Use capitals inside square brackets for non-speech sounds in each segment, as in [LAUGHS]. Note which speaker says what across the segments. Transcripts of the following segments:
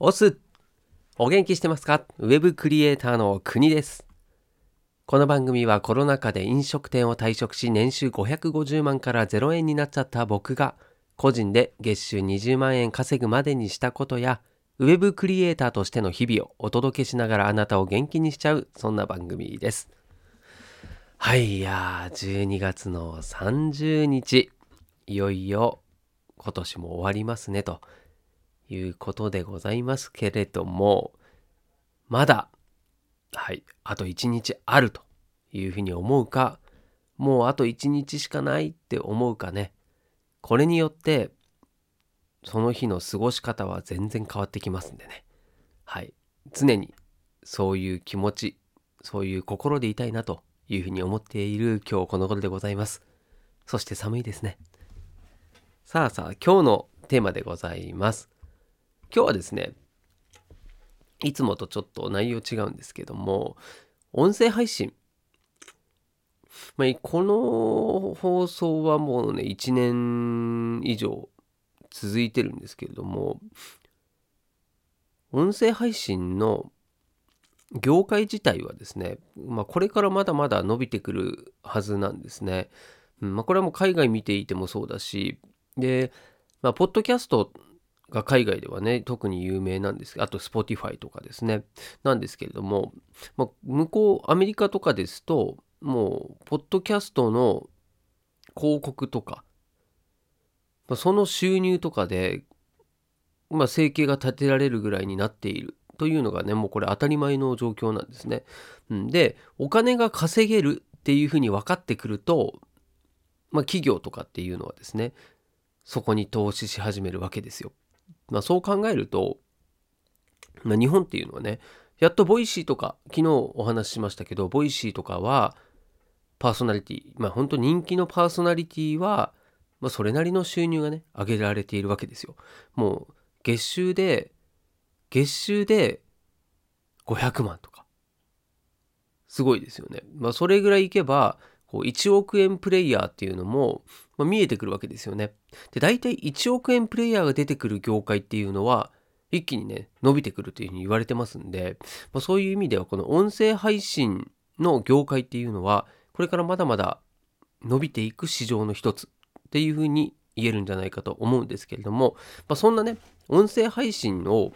Speaker 1: オスお元気してますか？ウェブクリエイターの国です。この番組はコロナ禍で飲食店を退職し年収550万から0円になっちゃった僕が個人で月収20万円稼ぐまでにしたことやウェブクリエイターとしての日々をお届けしながらあなたを元気にしちゃうそんな番組です。はい、いやー、12月の30日、いよいよ今年も終わりますねということでございますけれども、まだ、はい、あと1日あるというふうに思うか、もうあと1日しかないって思うかね、これによって、その日の過ごし方は全然変わってきますんでね。はい。常にそういう気持ち、そういう心でいたいなというふうに思っている今日この頃でございます。そして寒いですね。さあさあ、今日のテーマでございます。今日はですね、いつもとちょっと内容違うんですけども、音声配信。まあ、この放送はもうね、1年以上続いてるんですけれども、音声配信の業界自体はですね、まあ、これからまだまだ伸びてくるはずなんですね。まあ、これはもう海外見ていてもそうだし、で、まあ、ポッドキャストが海外ではね、特に有名なんですあと Spotify とかですね、なんですけれども、まあ、向こう、アメリカとかですと、もう、ポッドキャストの広告とか、まあ、その収入とかで、まあ、生計が立てられるぐらいになっているというのがね、もうこれ当たり前の状況なんですね。で、お金が稼げるっていうふうに分かってくると、まあ、企業とかっていうのはですね、そこに投資し始めるわけですよ。まあ、そう考えると、まあ、日本っていうのはね、やっと Voicy とか、昨日お話ししましたけど、 Voicy とかは、パーソナリティ、まあ本当人気のパーソナリティは、まあそれなりの収入がね、上げられているわけですよ。もう月収で、月収で500万とか。すごいですよね。まあそれぐらいいけば、こう1億円プレイヤーっていうのも、まあ、見えてくるわけですよね。で、大体1億円プレイヤーが出てくる業界っていうのは、一気にね、伸びてくるというふうに言われてますんで、まあ、そういう意味ではこの音声配信の業界っていうのは、これからまだまだ伸びていく市場の一つっていうふうに言えるんじゃないかと思うんですけれども、まあ、そんなね、音声配信を、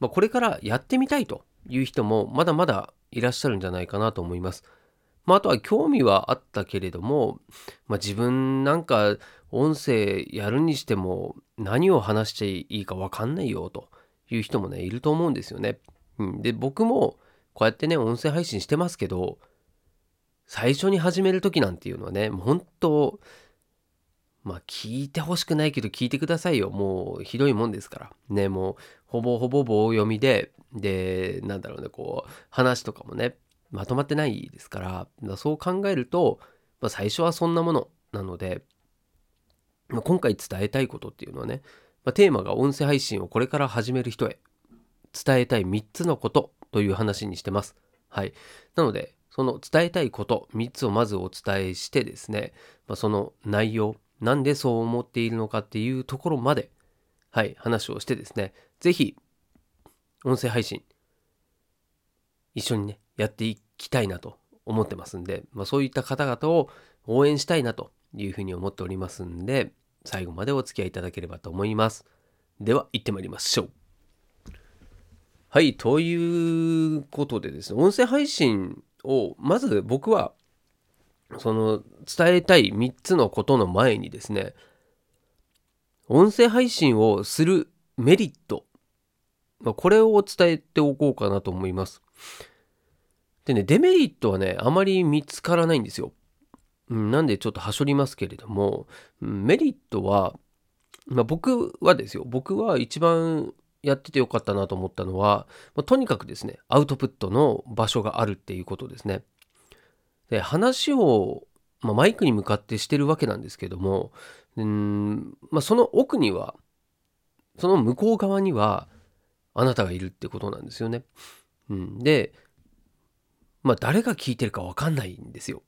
Speaker 1: ま、これからやってみたいという人もまだまだいらっしゃるんじゃないかなと思います。まあ、あとは興味はあったけれども、まあ、自分なんか音声やるにしても何を話していいか分かんないよという人もねいると思うんですよね。うん、で僕もこうやってね音声配信してますけど最初に始める時なんていうのはねもう本当まあ聞いてほしくないけど聞いてくださいよ。もうひどいもんですから。ねもうほぼほぼ棒読みででなんだろうねこう話とかもねまとまってないですからそう考えると、まあ、最初はそんなものなので、まあ、今回伝えたいことっていうのはね、まあ、テーマが音声配信をこれから始める人へ伝えたい3つのことという話にしてます。はい。なので、その伝えたいこと3つをまずお伝えしてですね、まあ、その内容、なんでそう思っているのかっていうところまで、はい、話をしてですね、ぜひ、音声配信、一緒にね、やっていきたいなと思ってますんで、まあ、そういった方々を応援したいなというふうに思っておりますんで、最後までお付き合いいただければと思います。では、行ってまいりましょう。はい、ということでですね、音声配信を、まず僕は、その伝えたい3つのことの前にですね、音声配信をするメリット、まあ、これを伝えておこうかなと思います。でね、デメリットはね、あまり見つからないんですよ。うん、なんでちょっとはしょりますけれども、メリットは、まあ、僕はですよ、僕は一番やっててよかったなと思ったのは、まあとにかくですね、アウトプットの場所があるっていうことですね。で、話を、まあ、マイクに向かってしてるわけなんですけども、うんまあ、その奥には、その向こう側には、あなたがいるってことなんですよね。うん、で、まあ、誰が聞いてるかわかんないんですよ。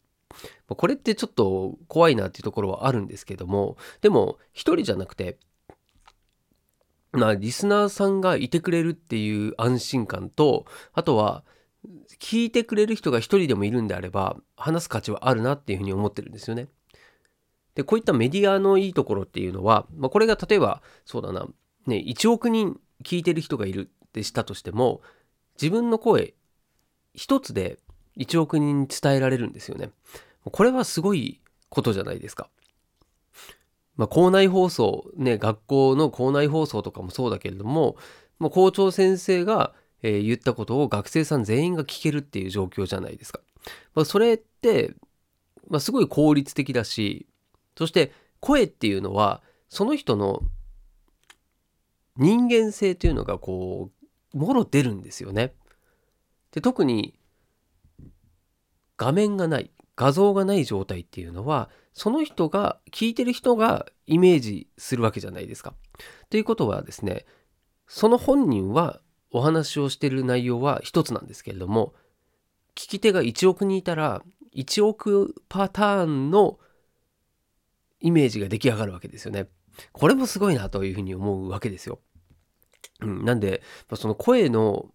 Speaker 1: まあこれってちょっと怖いなっていうところはあるんですけども、でも、一人じゃなくて、まあ、リスナーさんがいてくれるっていう安心感と、あとは、聞いてくれる人が一人でもいるんであれば、話す価値はあるなっていうふうに思ってるんですよね。で、こういったメディアのいいところっていうのは、まあ、これが例えば、そうだな、ね、1億人聞いてる人がいるってしたとしても、自分の声一つで1億人に伝えられるんですよね。これはすごいことじゃないですか。まあ、校内放送、ね、学校の校内放送とかもそうだけれども、まあ、校長先生が、えー、言ったことを学生さん全員が聞けるっていう状況じゃないですか。まあ、それって、まあ、すごい効率的だし、そして声っていうのは、その人の人間性というのがこう、もろ出るんですよね。で、特に画面がない、画像がない状態っていうのは、その人が、聞いてる人がイメージするわけじゃないですか。ということはですね、その本人はお話をしてる内容は一つなんですけれども、聞き手が1億人いたら、1億パターンのイメージが出来上がるわけですよね。これもすごいなというふうに思うわけですよ。うん、なんで、その声の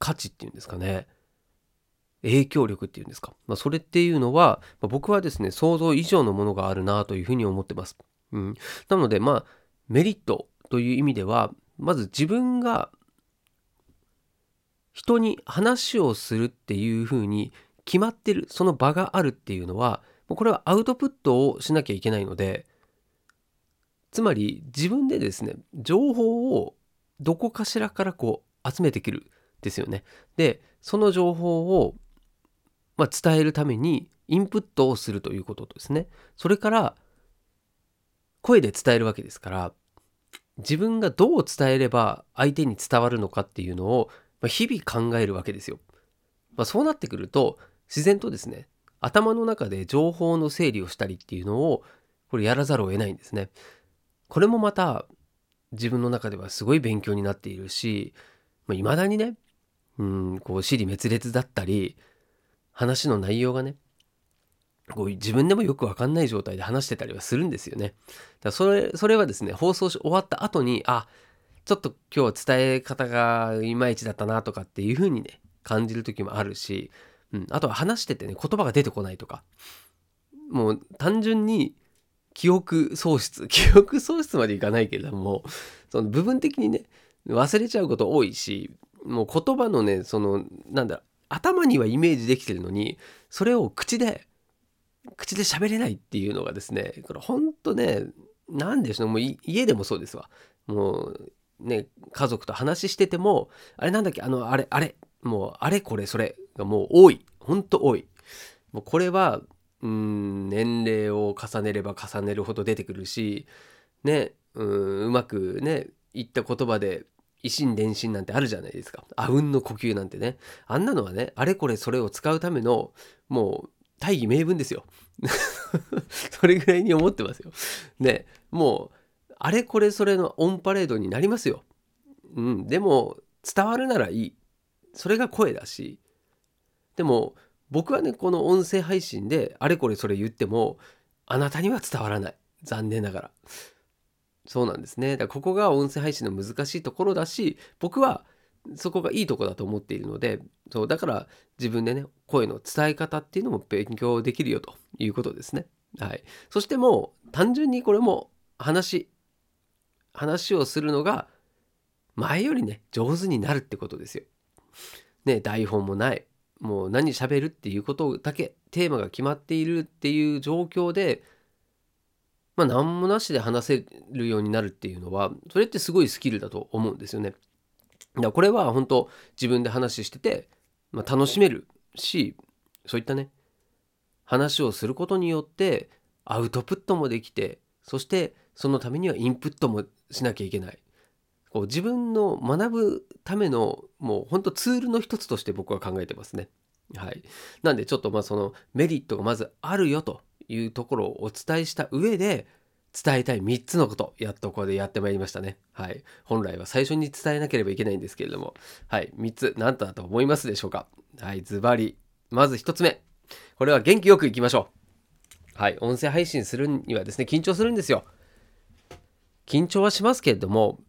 Speaker 1: 価値っていうんですかね。影響力っていうんですか。まあ、それっていうのは、まあ、僕はですね、想像以上のものがあるなというふうに思ってます。うん。なので、まあ、メリットという意味では、まず自分が人に話をするっていうふうに決まってる、その場があるっていうのは、これはアウトプットをしなきゃいけないので、つまり自分でですね、情報をどこかしらからこう集めてくるですよね。で、その情報をまあ、伝えるためにインプットをするということですね。それから声で伝えるわけですから自分がどう伝えれば相手に伝わるのかっていうのを日々考えるわけですよ。まあ、そうなってくると自然とですね頭の中で情報の整理をしたりっていうのをこれやらざるを得ないんですね。これもまた自分の中ではすごい勉強になっているし、まあ、未だにねうんこう尻滅裂だったり話の内容がね、こう自分でもよくわかんない状態で話してたりはするんですよね。だそれ、それはですね、放送し終わった後に、あ、ちょっと今日は伝え方がいまいちだったなとかっていう風にね、感じる時もあるし、うん、あとは話しててね、言葉が出てこないとか、もう単純に記憶喪失、[LAUGHS] 記憶喪失までいかないけれども、その部分的にね、忘れちゃうこと多いし、もう言葉のね、その、なんだ頭にはイメージできてるのにそれを口で口で喋れないっていうのがですねこれほんとね何でしょうもう家でもそうですわ。もうね家族と話しててもあれなんだっけあのあれあれもうあれこれそれがもう多い。ほんと多い。もうこれはうん年齢を重ねれば重ねるほど出てくるしねうんうまくね言った言葉で維心伝心なんてあるじゃないですか。あうんの呼吸なんてね。あんなのはね、あれこれそれを使うための、もう、大義名分ですよ。[LAUGHS] それぐらいに思ってますよ。ね、もう、あれこれそれのオンパレードになりますよ。うん、でも、伝わるならいい。それが声だし。でも、僕はね、この音声配信であれこれそれ言っても、あなたには伝わらない。残念ながら。そうなんですね。だここが音声配信の難しいところだし、僕はそこがいいとこだと思っているので、そうだから自分でね、声の伝え方っていうのも勉強できるよということですね。はい。そしてもう単純にこれも話、話をするのが前よりね、上手になるってことですよ。ね、台本もない。もう何喋るっていうことだけ、テーマが決まっているっていう状況で、まあ、何もなしで話せるようになるっていうのはそれってすごいスキルだと思うんですよね。だからこれは本当自分で話してて、まあ、楽しめるしそういったね話をすることによってアウトプットもできてそしてそのためにはインプットもしなきゃいけない。こう自分の学ぶためのもう本当ツールの一つとして僕は考えてますね。はい。なんでちょっとまあそのメリットがまずあるよというところをお伝えした上で伝えたい3つのことやっとここでやってまいりましたね。はい。本来は最初に伝えなければいけないんですけれども。はい。3つ何だと思いますでしょうか。はい。ズバリ。まず1つ目。これは元気よくいきましょう。はい。音声配信するにはですね緊張するんですよ。緊張はしますけれども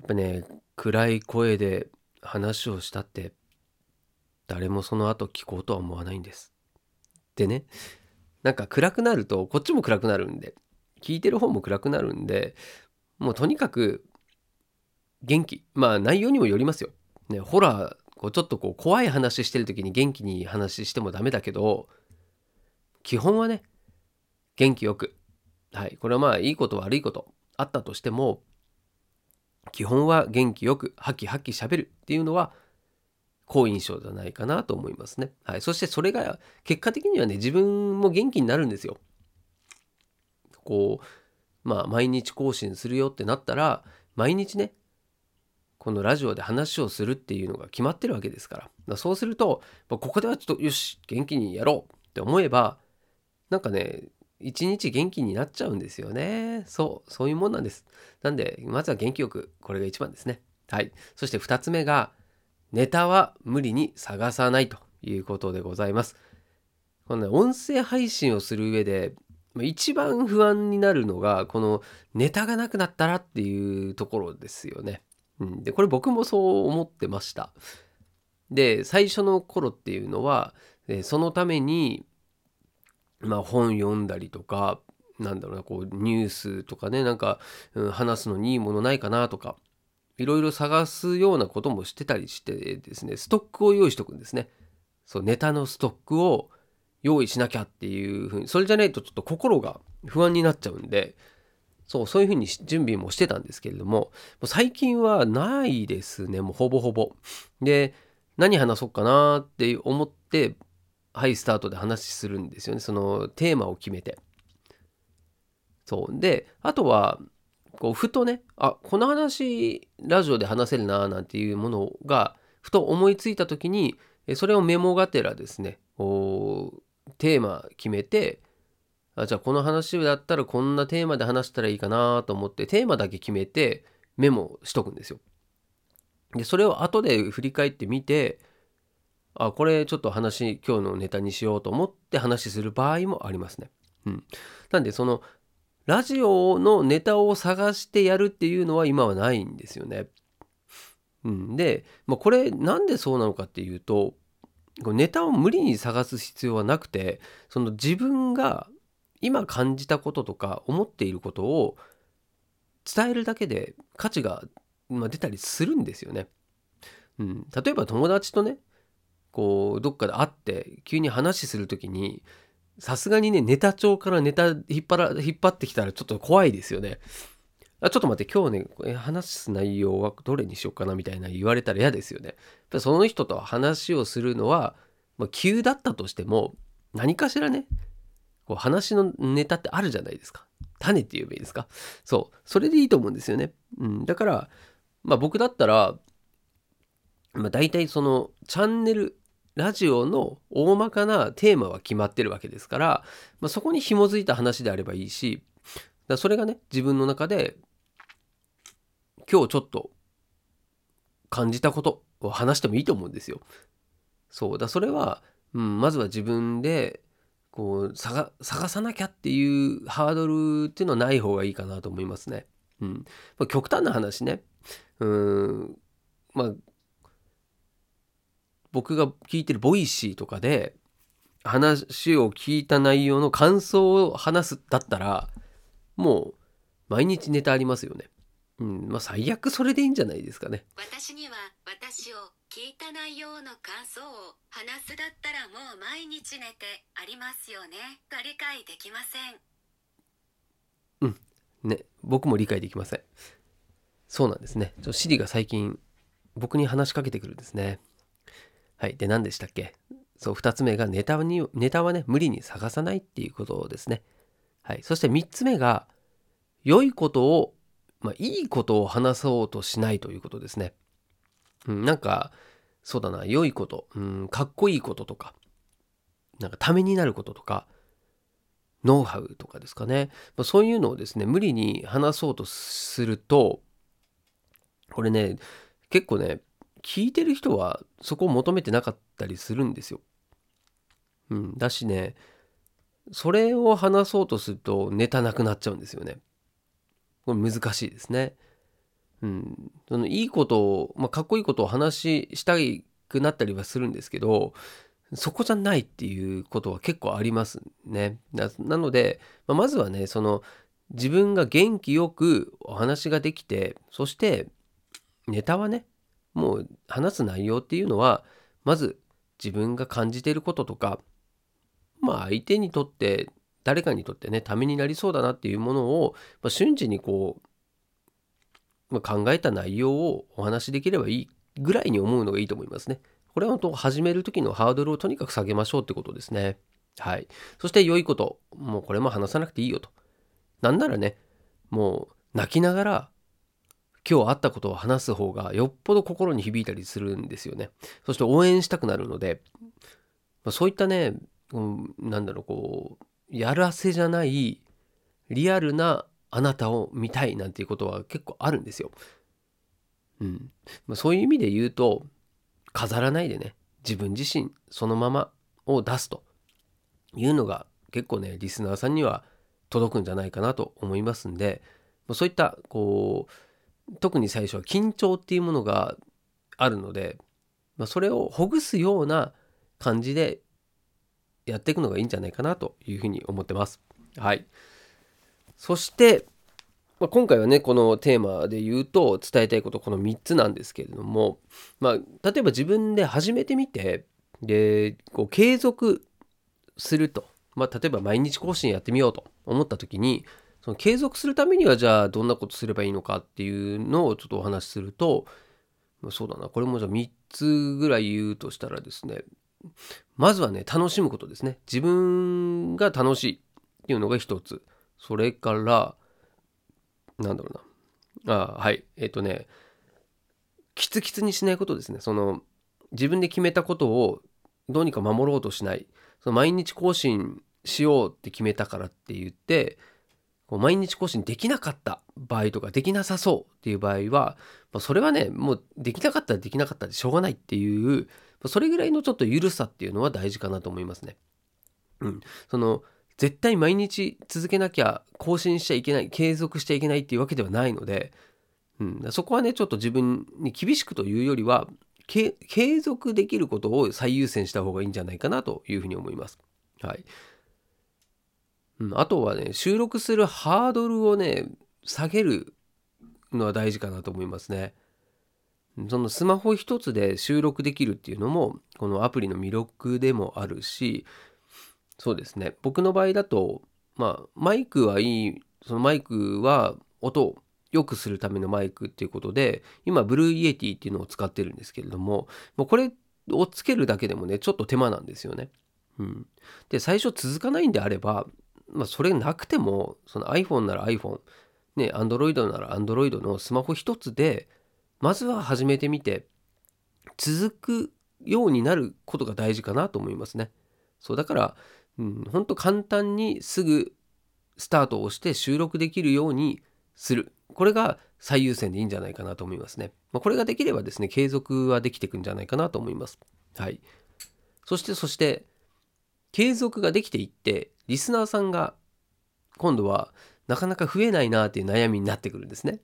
Speaker 1: やっぱね暗い声で話をしたって誰もその後聞こうとは思わないんです。でねなんか暗くなるとこっちも暗くなるんで聞いてる方も暗くなるんでもうとにかく元気まあ内容にもよりますよ。ねホラーこうちょっとこう怖い話してる時に元気に話してもダメだけど基本はね元気よくはいこれはまあいいこと悪いことあったとしても基本は元気よくハキハキしゃべるっていうのは好印象じゃないかなと思いますね。はい、そしてそれが結果的にはね自分も元気になるんですよ。こうまあ毎日更新するよってなったら毎日ねこのラジオで話をするっていうのが決まってるわけですから。からそうするとここではちょっとよし元気にやろうって思えばなんかね一日元気になっちゃうんですよね。そうそういうもんなんです。なんでまずは元気よくこれが一番ですね。はい。そして2つ目がネタは無理に探さないということでございますこの、ね、音声配信をする上で一番不安になるのがこのネタがなくなったらっていうところですよね。うん、でこれ僕もそう思ってました。で最初の頃っていうのはそのためにまあ本読んだりとかなんだろうなこうニュースとかねなんか、うん、話すのにいいものないかなとかいろいろ探すようなこともしてたりしてですねストックを用意しとくんですね。そうネタのストックを用意しなきゃっていうふうにそれじゃないとちょっと心が不安になっちゃうんでそうそういうふうに準備もしてたんですけれどももう最近はないですねもうほぼほぼで何話そうかなって思ってはいスタートで話するんですよねそのテーマを決めてそうであとはこうふとねあこの話ラジオで話せるななんていうものがふと思いついた時にそれをメモがてらですねテーマ決めてあじゃあこの話だったらこんなテーマで話したらいいかなと思ってテーマだけ決めてメモしとくんですよ。でそれを後で振り返ってみてあこれちょっと話今日のネタにしようと思って話する場合もありますね。うん、なんでそのラジオのネタを探してやるっていうのは今はないんですよね。うん、で、まあ、これなんでそうなのかっていうとネタを無理に探す必要はなくてその自分が今感じたこととか思っていることを伝えるだけで価値が、出たりするんですよね。うん、例えば友達とねこうどっかで会って急に話する時にさすがにねネタ帳からネタ引っ張ら引っ張ってきたらちょっと怖いですよね。あちょっと待って今日ね話す内容はどれにしようかなみたいな言われたら嫌ですよね。その人と話をするのは、まあ、急だったとしても何かしらねこう話のネタってあるじゃないですか。種って言えばいいですか。そう。それでいいと思うんですよね。うん。だから、まあ僕だったら、まあ大体そのチャンネル、ラジオの大まかなテーマは決まってるわけですから、まあ、そこに紐づいた話であればいいし、だそれがね、自分の中で今日ちょっと感じたことを話してもいいと思うんですよ。そうだそれは、うん、まずは自分でこう探さなきゃっていうハードルっていうのはない方がいいかなと思いますね。うんまあ、極端な話ねうんまあ僕が聞いてる Voicy とかで話を聞いた内容の感想を話すだったらもう毎日ネタありますよね。うん、まあ最悪それでいいんじゃないですかね。
Speaker 2: 私には私を聞いた内容の感想を話すだったらもう毎日ネタありますよねが理解できません。
Speaker 1: うん、ね、僕も理解できません。そうなんですね。ちょシリが最近僕に話しかけてくるんですね。はい。で、何でしたっけ？そう、2つ目がネタに、ネタはね、無理に探さないっていうことですね。はい。そして3つ目が、良いことをまあ、いいことを話そうとしないということですね。うん、なんか、そうだな、良いこと、うん、かっこいいこととか、なんかためになることとか、ノウハウとかですかね。まあ、そういうのをですね、無理に話そうとすると、これね、結構ね、聞いてる人はそこを求めてなかったりするんですよ。うん、だしね、それを話そうとするとネタなくなっちゃうんですよね。これ難しいですね。うん、そのいいことを、まあ、かっこいいことを話したくなったりはするんですけどそこじゃないっていうことは結構ありますね。なので、まあ、まずはねその自分が元気よくお話ができてそしてネタはねもう話す内容っていうのはまず自分が感じていることとかまあ相手にとって誰かにとってねためになりそうだなっていうものを、まあ、瞬時にこう、まあ、考えた内容をお話しできればいいぐらいに思うのがいいと思いますね。これは本当始める時のハードルをとにかく下げましょうってことですね。はい。そして良いこと。もうこれも話さなくていいよと。なんならね、もう泣きながら今日あったことを話す方がよっぽど心に響いたりするんですよね。そして応援したくなるので、まあ、そういったね、うん、なんだろう、こう、やらせじゃないリアルなあなたを見たいなんていうことは結構あるんですよ。うん。まあ、そういう意味で言うと、飾らないでね、自分自身そのままを出すというのが結構ね、リスナーさんには届くんじゃないかなと思いますんで、そういったこう特に最初は緊張っていうものがあるので、まあ、それをほぐすような感じでやっていくのがいいんじゃないかなというふうに思ってます。はい。そして、まあ、今回はねこのテーマで言うと伝えたいことこの3つなんですけれども、まあ、例えば自分で始めてみてでこう継続すると、まあ、例えば毎日更新やってみようと思った時にその継続するためにはじゃあどんなことすればいいのかっていうのをちょっとお話しするとそうだな。これもじゃあ3つぐらい言うとしたらですねまずはね楽しむことですね。自分が楽しいっていうのが一つ。それからなんだろうな。あはい。えっ、ー、とねキツキツにしないことですね。その自分で決めたことをどうにか守ろうとしない。その毎日更新しようって決めたからって言ってこう毎日更新できなかった場合とかできなさそうっていう場合は、まあ、それはねもうできなかったらできなかったでしょうがないっていうまそれぐらいのちょっと緩さっていうのは大事かなと思いますね。うん、その絶対毎日続けなきゃ更新しちゃいけない継続しちゃいけないっていうわけではないので、うん、そこはねちょっと自分に厳しくというよりは継続できることを最優先した方がいいんじゃないかなというふうに思います。はい。あとはね収録するハードルをね下げるのは大事かなと思いますね。そのスマホ一つで収録できるっていうのもこのアプリの魅力でもあるしそうですね僕の場合だとまあマイクはいいそのマイクは音を良くするためのマイクっていうことで今 Blue Yeti っていうのを使ってるんですけれどももうこれをつけるだけでもねちょっと手間なんですよね。うん、で最初続かないんであればまあ、それなくてもその iPhone なら iPhone ね Android なら Android のスマホ一つでまずは始めてみて続くようになることが大事かなと思いますね。そうだから、うん、ほんと簡単にすぐスタートをして収録できるようにする。これが最優先でいいんじゃないかなと思いますね。まあ、これができればですね、継続はできていくんじゃないかなと思います。はい。そして、そして、継続ができていってリスナーさんが今度はなかなか増えないなっていう悩みになってくるんですね。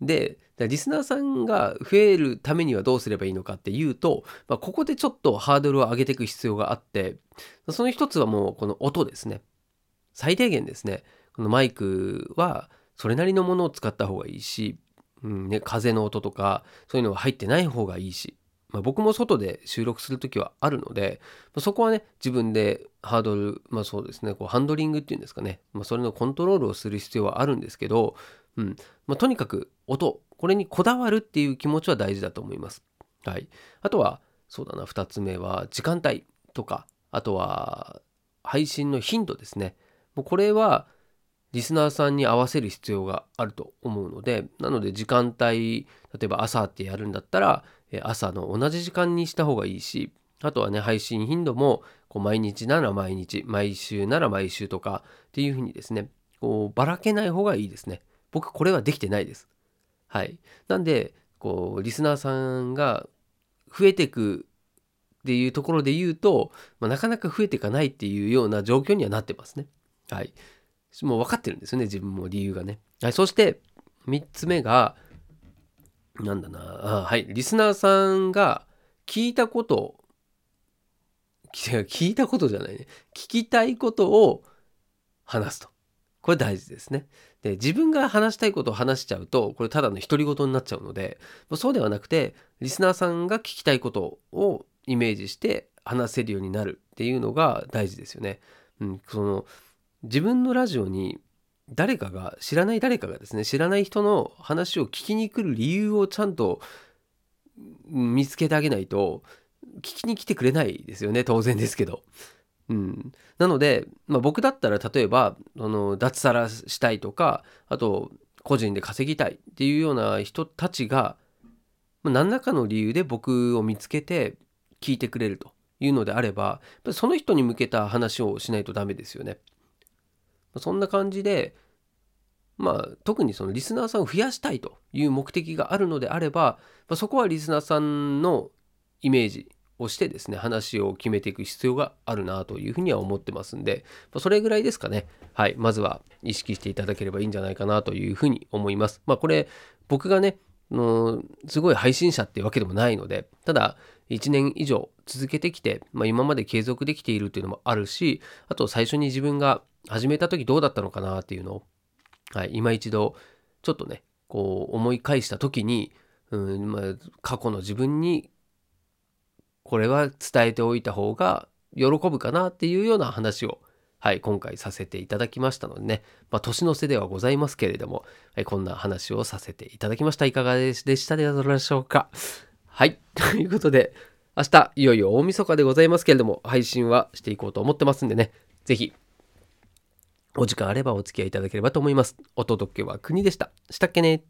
Speaker 1: でリスナーさんが増えるためにはどうすればいいのかっていうと、まあ、ここでちょっとハードルを上げていく必要があってその一つはもうこの音ですね最低限ですねこのマイクはそれなりのものを使った方がいいし、うんね、風の音とかそういうのが入ってない方がいいしまあ、僕も外で収録する時はあるので、まあ、そこはね自分でハードルまあそうですねこうハンドリングっていうんですかね、まあ、それのコントロールをする必要はあるんですけど、うんまあ、とにかく音これにこだわるっていう気持ちは大事だと思います。はい、あとはそうだな2つ目は時間帯とかあとは配信の頻度ですね。もうこれはリスナーさんに合わせる必要があると思うのでなので時間帯例えば朝ってやるんだったら朝の同じ時間にした方がいいしあとはね配信頻度もこう毎日なら毎日毎週なら毎週とかっていうふうにですねこうばらけない方がいいですね。僕これはできてないです。はい。なんでこうリスナーさんが増えてくっていうところで言うと、まあ、なかなか増えていかないっていうような状況にはなってますね。はい。もう分かってるんですよね自分も理由がね。はい、そして3つ目がなんだなあはいリスナーさんが聞いたこと [LAUGHS] 聞いたことじゃないね聞きたいことを話すとこれ大事ですね。で自分が話したいことを話しちゃうとこれただの独り言になっちゃうのでそうではなくてリスナーさんが聞きたいことをイメージして話せるようになるっていうのが大事ですよね。うん、その自分のラジオに誰かが知らない誰かがですね知らない人の話を聞きに来る理由をちゃんと見つけてあげないと聞きに来てくれないですよね当然ですけど。うん、なので、まあ、僕だったら例えばあの脱サラしたいとかあと個人で稼ぎたいっていうような人たちが、まあ、何らかの理由で僕を見つけて聞いてくれるというのであればその人に向けた話をしないとダメですよね。そんな感じでまあ特にそのリスナーさんを増やしたいという目的があるのであれば、まあ、そこはリスナーさんのイメージをしてですね話を決めていく必要があるなというふうには思ってますんで、まあ、それぐらいですかね。はい。まずは意識していただければいいんじゃないかなというふうに思います。まあこれ僕がねのすごい配信者っていうわけでもないのでただ1年以上続けてきて、まあ、今まで継続できているっていうのもあるしあと最初に自分が始めた時どうだったのかなっていうのを、はい、今一度ちょっとねこう思い返した時に、うんまあ、過去の自分にこれは伝えておいた方が喜ぶかなっていうような話をはい、今回させていただきましたのでね、まあ、年の瀬ではございますけれども、はい、こんな話をさせていただきました。いかがでしたでしょうか。はい、[LAUGHS] ということで、明日、いよいよ大晦日でございますけれども、配信はしていこうと思ってますんでね、ぜひ、お時間あればお付き合いいただければと思います。お届けは国でした。したっけね